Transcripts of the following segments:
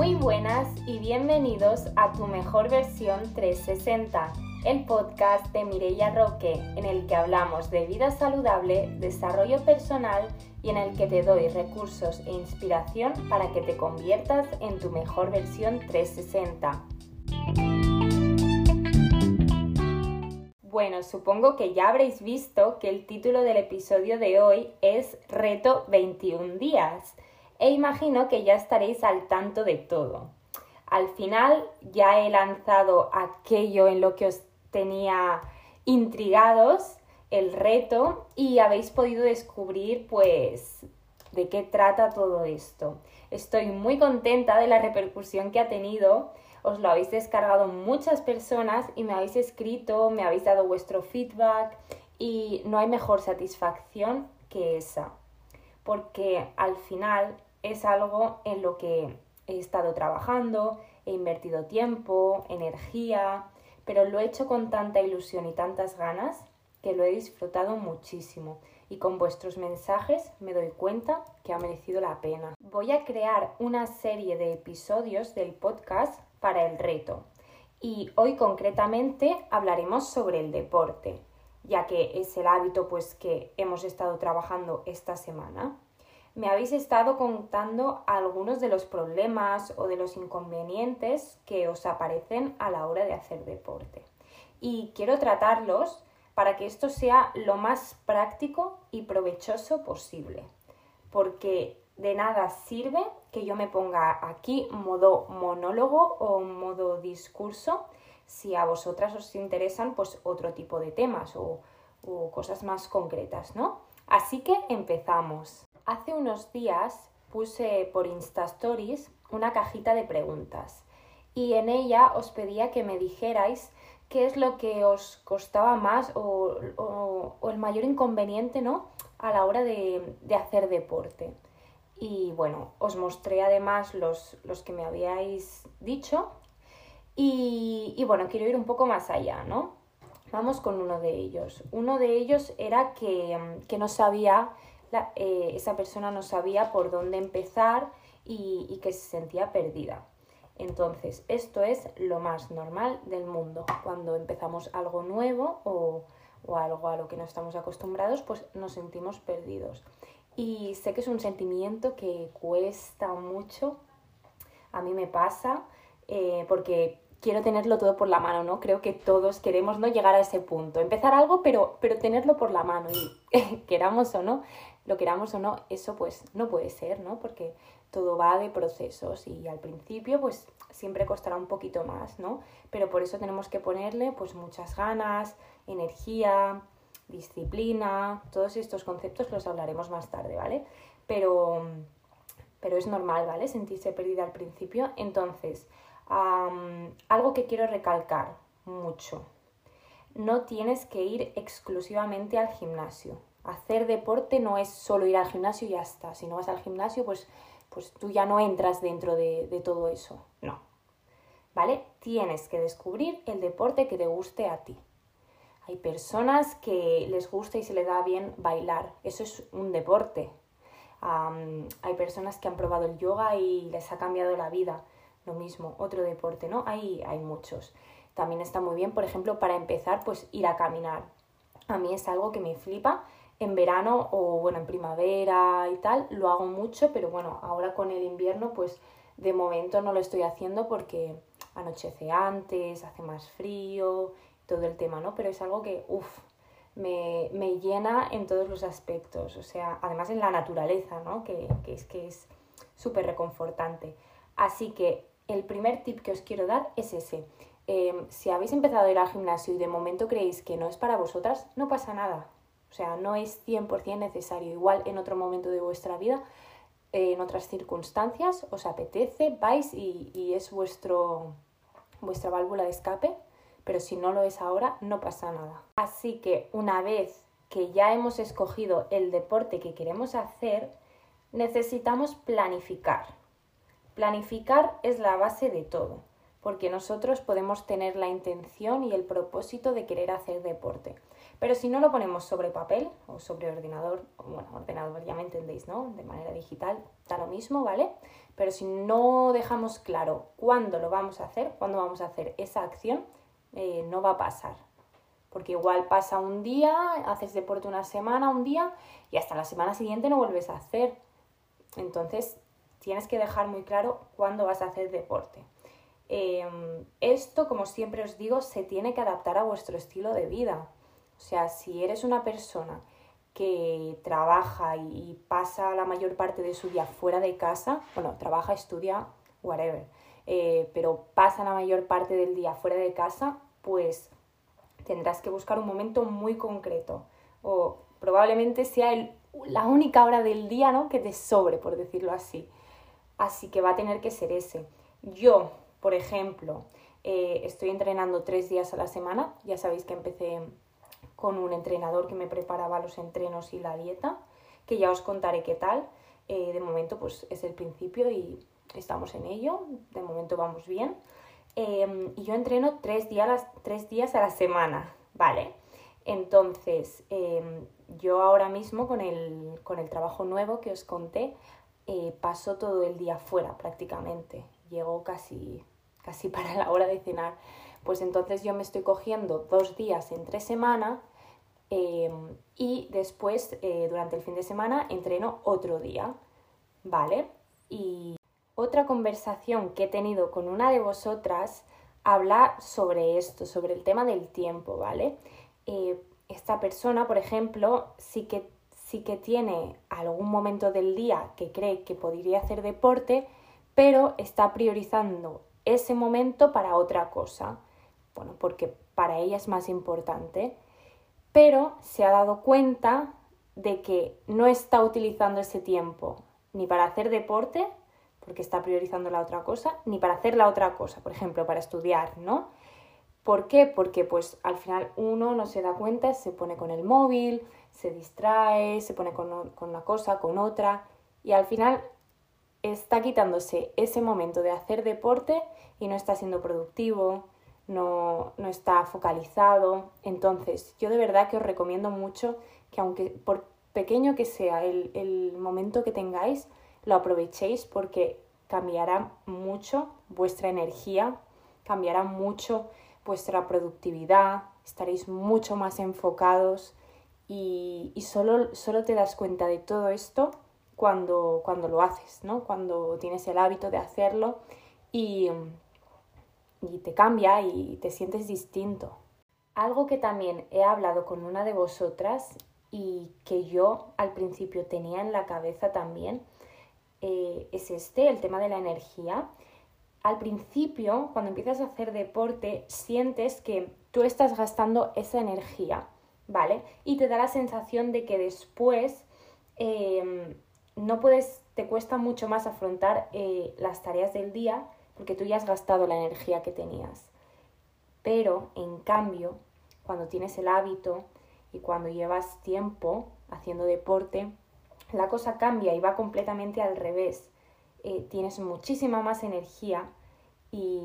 Muy buenas y bienvenidos a tu mejor versión 360, el podcast de Mireia Roque, en el que hablamos de vida saludable, desarrollo personal y en el que te doy recursos e inspiración para que te conviertas en tu mejor versión 360. Bueno, supongo que ya habréis visto que el título del episodio de hoy es Reto 21 días e imagino que ya estaréis al tanto de todo. Al final ya he lanzado aquello en lo que os tenía intrigados, el reto, y habéis podido descubrir pues de qué trata todo esto. Estoy muy contenta de la repercusión que ha tenido. Os lo habéis descargado muchas personas y me habéis escrito, me habéis dado vuestro feedback y no hay mejor satisfacción que esa. Porque al final es algo en lo que he estado trabajando, he invertido tiempo, energía, pero lo he hecho con tanta ilusión y tantas ganas que lo he disfrutado muchísimo. Y con vuestros mensajes me doy cuenta que ha merecido la pena. Voy a crear una serie de episodios del podcast para el reto. Y hoy concretamente hablaremos sobre el deporte, ya que es el hábito pues que hemos estado trabajando esta semana me habéis estado contando algunos de los problemas o de los inconvenientes que os aparecen a la hora de hacer deporte. Y quiero tratarlos para que esto sea lo más práctico y provechoso posible. Porque de nada sirve que yo me ponga aquí modo monólogo o modo discurso si a vosotras os interesan pues otro tipo de temas o, o cosas más concretas, ¿no? Así que empezamos. Hace unos días puse por Insta Stories una cajita de preguntas y en ella os pedía que me dijerais qué es lo que os costaba más o, el mayor inconveniente ¿no? a la hora de, hacer deporte. Y bueno, os mostré además los, los que me habíais dicho y, bueno, quiero ir un poco más allá, ¿no? Vamos con uno de ellos. Uno de ellos era que, que no sabía eh, esa persona no sabía por dónde empezar y, que se sentía perdida. Entonces, esto es lo más normal del mundo. Cuando empezamos algo nuevo o, o, algo a lo que no estamos acostumbrados, pues nos sentimos perdidos. Y sé que es un sentimiento que cuesta mucho. A mí me pasa eh, porque quiero tenerlo todo por la mano, ¿no? Creo que todos queremos no llegar a ese punto. Empezar algo, pero, pero tenerlo por la mano. Y queramos o no, lo queramos o no, eso pues no puede ser, ¿no? Porque todo va de procesos y al principio pues siempre costará un poquito más, ¿no? Pero por eso tenemos que ponerle pues muchas ganas, energía, disciplina, todos estos conceptos los hablaremos más tarde, ¿vale? Pero, pero es normal, ¿vale? Sentirse perdida al principio. Entonces, algo que quiero recalcar mucho, no tienes que ir exclusivamente al gimnasio, hacer deporte no es solo ir al gimnasio y ya está. Si no vas al gimnasio, pues, pues tú ya no entras dentro de, de todo eso. No. ¿Vale? Tienes que descubrir el deporte que te guste a ti. Hay personas que les gusta y se les da bien bailar. Eso es un deporte. hay personas que han probado el yoga y les ha cambiado la vida. Lo mismo, otro deporte, ¿no? Hay, hay muchos. También está muy bien, por ejemplo, para empezar, pues ir a caminar. A mí es algo que me flipa en verano o bueno, en primavera y tal, lo hago mucho, pero bueno, ahora con el invierno pues de momento no lo estoy haciendo porque anochece antes, hace más frío, todo el tema, ¿no? Pero es algo que, uff, me, me, llena en todos los aspectos, o sea, además en la naturaleza, ¿no? Que, que es que es súper reconfortante. Así que el primer tip que os quiero dar es ese. Em, si habéis empezado a ir al gimnasio y de momento creéis que no es para vosotras, no pasa nada. O sea, no es 100% necesario. Igual en otro momento de vuestra vida, en otras circunstancias, os apetece, vais y, es vuestro, vuestra válvula de escape, pero si no lo es ahora, no pasa nada. Así que una vez que ya hemos escogido el deporte que queremos hacer, necesitamos planificar. Planificar es la base de todo, porque nosotros podemos tener la intención y el propósito de querer hacer deporte, Pero si no lo ponemos sobre papel o sobre ordenador, bueno, ordenador ya me entendéis, ¿no? De manera digital, da lo mismo, ¿vale? Pero si no dejamos claro cuándo lo vamos a hacer, cuándo vamos a hacer esa acción, eh, no va a pasar. Porque igual pasa un día, haces deporte una semana, un día, y hasta la semana siguiente no vuelves a hacer. Entonces, tienes que dejar muy claro cuándo vas a hacer deporte. Em, esto, como siempre os digo, se tiene que adaptar a vuestro estilo de vida. O sea, si eres una persona que trabaja y pasa la mayor parte de su día fuera de casa, bueno, trabaja, estudia, whatever, eh, pero pasa la mayor parte del día fuera de casa, pues tendrás que buscar un momento muy concreto o probablemente sea la única hora del día ¿no? que te sobre, por decirlo así. Así que va a tener que ser ese. Yo, por ejemplo, eh, estoy entrenando tres días a la semana. Ya sabéis que empecé con un entrenador que me preparaba los entrenos y la dieta, que ya os contaré qué tal. Eh, de momento, pues es el principio y estamos en ello. De momento vamos bien. Em, y yo entreno tres días, tres días a la semana, ¿vale? Entonces, em, yo ahora mismo con el, con el trabajo nuevo que os conté, eh, paso todo el día fuera prácticamente. Llego casi, casi para la hora de cenar. Pues entonces yo me estoy cogiendo dos días entre semana em, y después eh, durante el fin de semana entreno otro día. ¿Vale? Y otra conversación que he tenido con una de vosotras habla sobre esto, sobre el tema del tiempo, ¿vale? Eh, esta persona, por ejemplo, sí que sí que tiene algún momento del día que cree que podría hacer deporte, pero está priorizando ese momento para otra cosa. Bueno, porque para ella es más importante. Pero se ha dado cuenta de que no está utilizando ese tiempo ni para hacer deporte, porque está priorizando la otra cosa, ni para hacer la otra cosa, por ejemplo, para estudiar, ¿no? ¿Por qué? Porque pues al final uno no se da cuenta, se pone con el móvil, se distrae, se pone con, una cosa, con otra, y al final está quitándose ese momento de hacer deporte y no está siendo productivo, no, está focalizado. Entonces, yo de verdad que os recomiendo mucho que aunque por pequeño que sea el, el momento que tengáis, lo aprovechéis porque cambiará mucho vuestra energía, cambiará mucho vuestra productividad, estaréis mucho más enfocados y, solo, solo, te das cuenta de todo esto cuando, cuando lo haces, ¿no? Cuando tienes el hábito de hacerlo y, y te cambia y te sientes distinto. Algo que también he hablado con una de vosotras y que yo al principio tenía en la cabeza también eh, es este, el tema de la energía al principio, cuando empiezas a hacer deporte, sientes que tú estás gastando esa energía, ¿vale? Y te da la sensación de que después em, no puedes, te cuesta mucho más afrontar eh, las tareas del día porque tú ya has gastado la energía que tenías. Pero, en cambio, cuando tienes el hábito y cuando llevas tiempo haciendo deporte, la cosa cambia y va completamente al revés eh, tienes muchísima más energía y,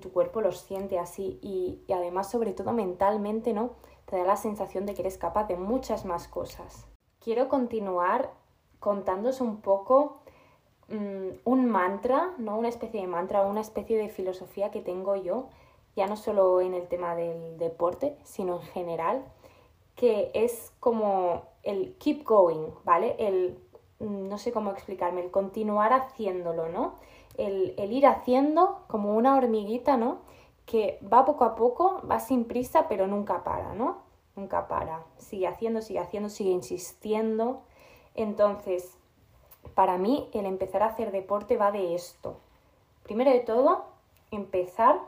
tu cuerpo lo siente así y, además sobre todo mentalmente, ¿no? Te da la sensación de que eres capaz de muchas más cosas. Quiero continuar contándos un poco mm, un mantra, ¿no? Una especie de mantra, una especie de filosofía que tengo yo, ya no solo en el tema del deporte, sino en general, que es como el keep going, ¿vale? El Mm, no sé cómo explicarme, el continuar haciéndolo, ¿no? El, ir haciendo como una hormiguita, ¿no? Que va poco a poco, va sin prisa, pero nunca para, ¿no? Nunca para. Sigue haciendo, sigue haciendo, sigue insistiendo. Entonces, para mí, el empezar a hacer deporte va de esto. Primero de todo, empezar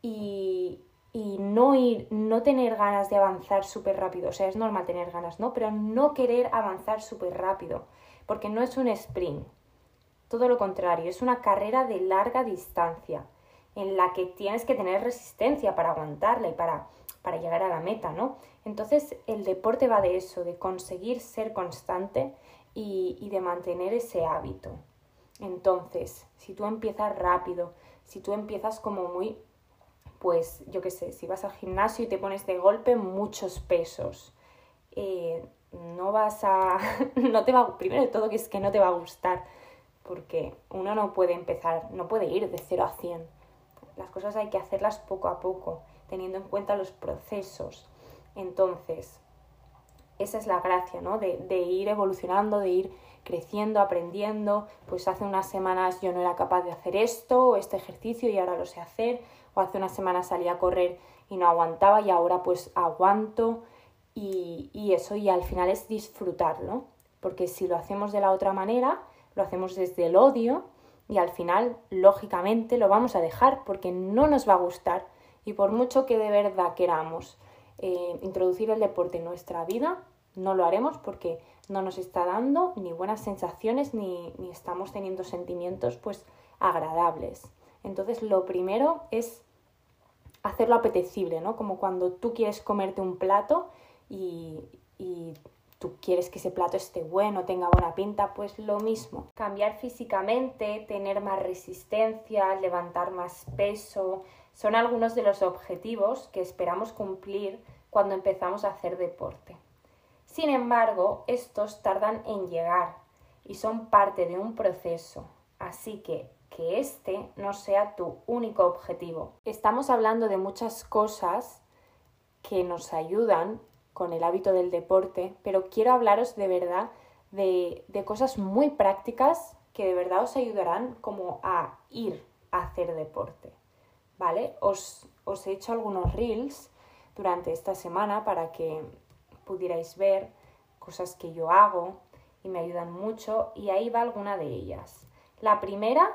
y, y no ir, no tener ganas de avanzar súper rápido. O sea, es normal tener ganas, ¿no? Pero no querer avanzar súper rápido, porque no es un sprint. Todo lo contrario, es una carrera de larga distancia, en la que tienes que tener resistencia para aguantarla y para, para llegar a la meta, ¿no? Entonces, el deporte va de eso, de conseguir ser constante y, de mantener ese hábito. Entonces, si tú empiezas rápido, si tú empiezas como muy pues yo qué sé, si vas al gimnasio y te pones de golpe muchos pesos, eh, no vas a, no te va, primero de todo que es que no te va a gustar, porque uno no puede empezar, no puede ir de 0 a 100. Las cosas hay que hacerlas poco a poco, teniendo en cuenta los procesos. Entonces, esa es la gracia, ¿no? De, de ir evolucionando, de ir creciendo, aprendiendo, pues hace unas semanas yo no era capaz de hacer esto o este ejercicio y ahora lo sé hacer, o hace unas semanas salí a correr y no aguantaba y ahora pues aguanto. Y, y eso y al final es disfrutarlo, porque si lo hacemos de la otra manera, lo hacemos desde el odio y al final, lógicamente, lo vamos a dejar porque no nos va a gustar. Y por mucho que de verdad queramos eh, introducir el deporte en nuestra vida, no lo haremos porque no nos está dando ni buenas sensaciones ni, ni estamos teniendo sentimientos pues agradables. Entonces lo primero es hacerlo apetecible, ¿no? Como cuando tú quieres comerte un plato y, y tú quieres que ese plato esté bueno, tenga buena pinta, pues lo mismo. Cambiar físicamente, tener más resistencia, levantar más peso, son algunos de los objetivos que esperamos cumplir cuando empezamos a hacer deporte. Sin embargo, estos tardan en llegar y son parte de un proceso, así que que este no sea tu único objetivo. Estamos hablando de muchas cosas que nos ayudan con el hábito del deporte, pero quiero hablaros de verdad de, de cosas muy prácticas que de verdad os ayudarán como a ir a hacer deporte. ¿Vale? Os, os he hecho algunos reels durante esta semana para que pudierais ver cosas que yo hago y me ayudan mucho y ahí va alguna de ellas. La primera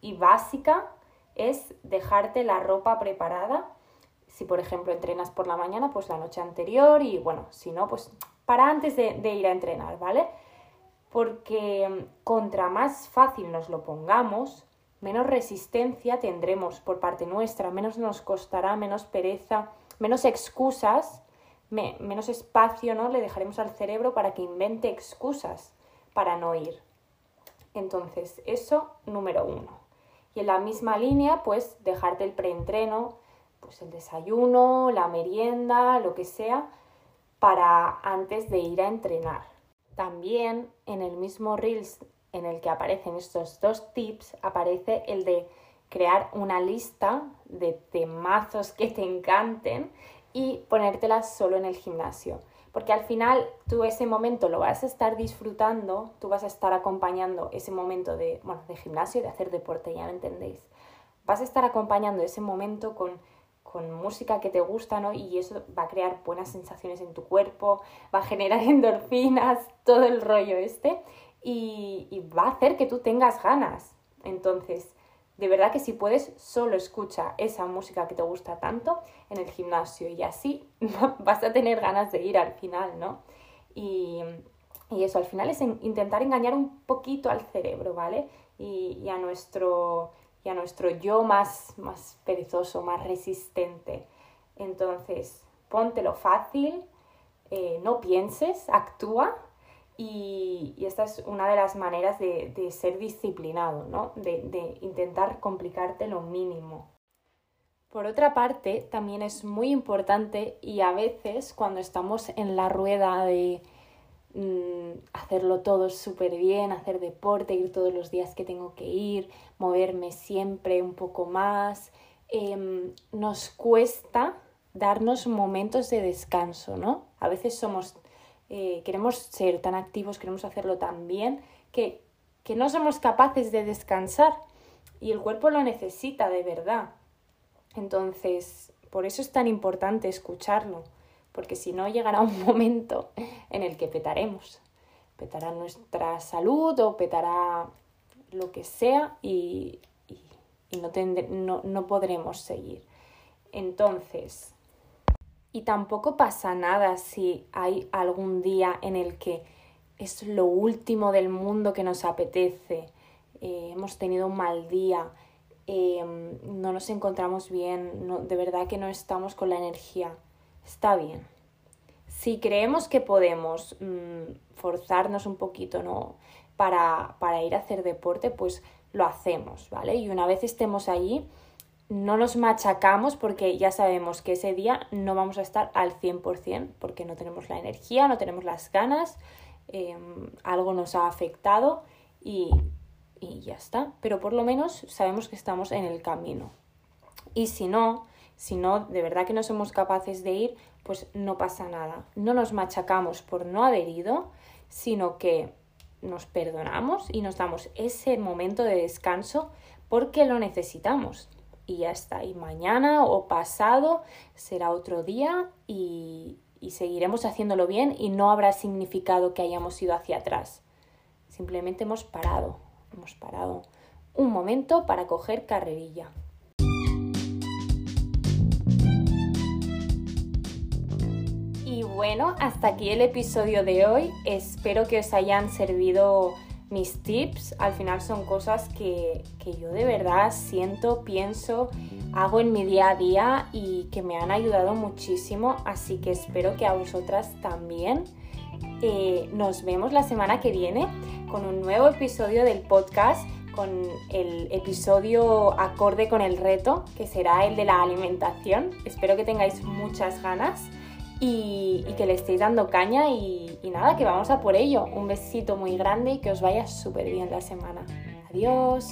y básica es dejarte la ropa preparada. Si por ejemplo entrenas por la mañana, pues la noche anterior y bueno, si no, pues para antes de, de ir a entrenar, ¿vale? Porque contra más fácil nos lo pongamos, menos resistencia tendremos por parte nuestra, menos nos costará, menos pereza, menos excusas menos espacio ¿no? le dejaremos al cerebro para que invente excusas para no ir. Entonces, eso número uno. Y en la misma línea, pues dejarte el preentreno, pues el desayuno, la merienda, lo que sea, para antes de ir a entrenar. También en el mismo Reels en el que aparecen estos dos tips, aparece el de crear una lista de temazos que te encanten y ponértelas solo en el gimnasio. Porque al final tú ese momento lo vas a estar disfrutando, tú vas a estar acompañando ese momento de, bueno, de gimnasio, de hacer deporte, ya me entendéis. Vas a estar acompañando ese momento con, con música que te gusta, ¿no? Y eso va a crear buenas sensaciones en tu cuerpo, va a generar endorfinas, todo el rollo este, y, y va a hacer que tú tengas ganas. Entonces, de verdad que si puedes, solo escucha esa música que te gusta tanto en el gimnasio y así vas a tener ganas de ir al final, ¿no? Y, eso, al final es intentar engañar un poquito al cerebro, ¿vale? Y, a, nuestro, y a nuestro yo más, más perezoso, más resistente. Entonces, póntelo fácil, eh, no pienses, actúa y, esta es una de las maneras de, ser disciplinado, ¿no? De, intentar complicarte lo mínimo. Por otra parte, también es muy importante y a veces cuando estamos en la rueda de mm, hacerlo todo súper bien, hacer deporte, ir todos los días que tengo que ir, moverme siempre un poco más, em, nos cuesta darnos momentos de descanso, ¿no? A veces somos eh, queremos ser tan activos, queremos hacerlo tan bien, que, que no somos capaces de descansar y el cuerpo lo necesita de verdad. Entonces, por eso es tan importante escucharlo, porque si no llegará un momento en el que petaremos. Petará nuestra salud o petará lo que sea y, no, no, no podremos seguir. Entonces, y tampoco pasa nada si hay algún día en el que es lo último del mundo que nos apetece, eh, hemos tenido un mal día, eh, no nos encontramos bien, no, de verdad que no estamos con la energía. Está bien. Si creemos que podemos mm, forzarnos un poquito ¿no? para, para ir a hacer deporte, pues lo hacemos, ¿vale? Y una vez estemos allí, no nos machacamos porque ya sabemos que ese día no vamos a estar al 100% porque no tenemos la energía, no tenemos las ganas, em, algo nos ha afectado y, y ya está. Pero por lo menos sabemos que estamos en el camino. Y si no, si no, de verdad que no somos capaces de ir, pues no pasa nada. No nos machacamos por no haber ido, sino que nos perdonamos y nos damos ese momento de descanso porque lo necesitamos. Y ya está. Y mañana o pasado será otro día y, y seguiremos haciéndolo bien y no habrá significado que hayamos ido hacia atrás. Simplemente hemos parado, hemos parado un momento para coger carrerilla. Y bueno, hasta aquí el episodio de hoy. Espero que os hayan servido mis tips. Al final son cosas que, que, yo de verdad siento, pienso, hago en mi día a día y que me han ayudado muchísimo. Así que espero que a vosotras también. Eh, nos vemos la semana que viene con un nuevo episodio del podcast, con el episodio acorde con el reto, que será el de la alimentación. Espero que tengáis muchas ganas y, que le estéis dando caña y, y nada, que vamos a por ello. Un besito muy grande y que os vaya súper bien la semana. Adiós.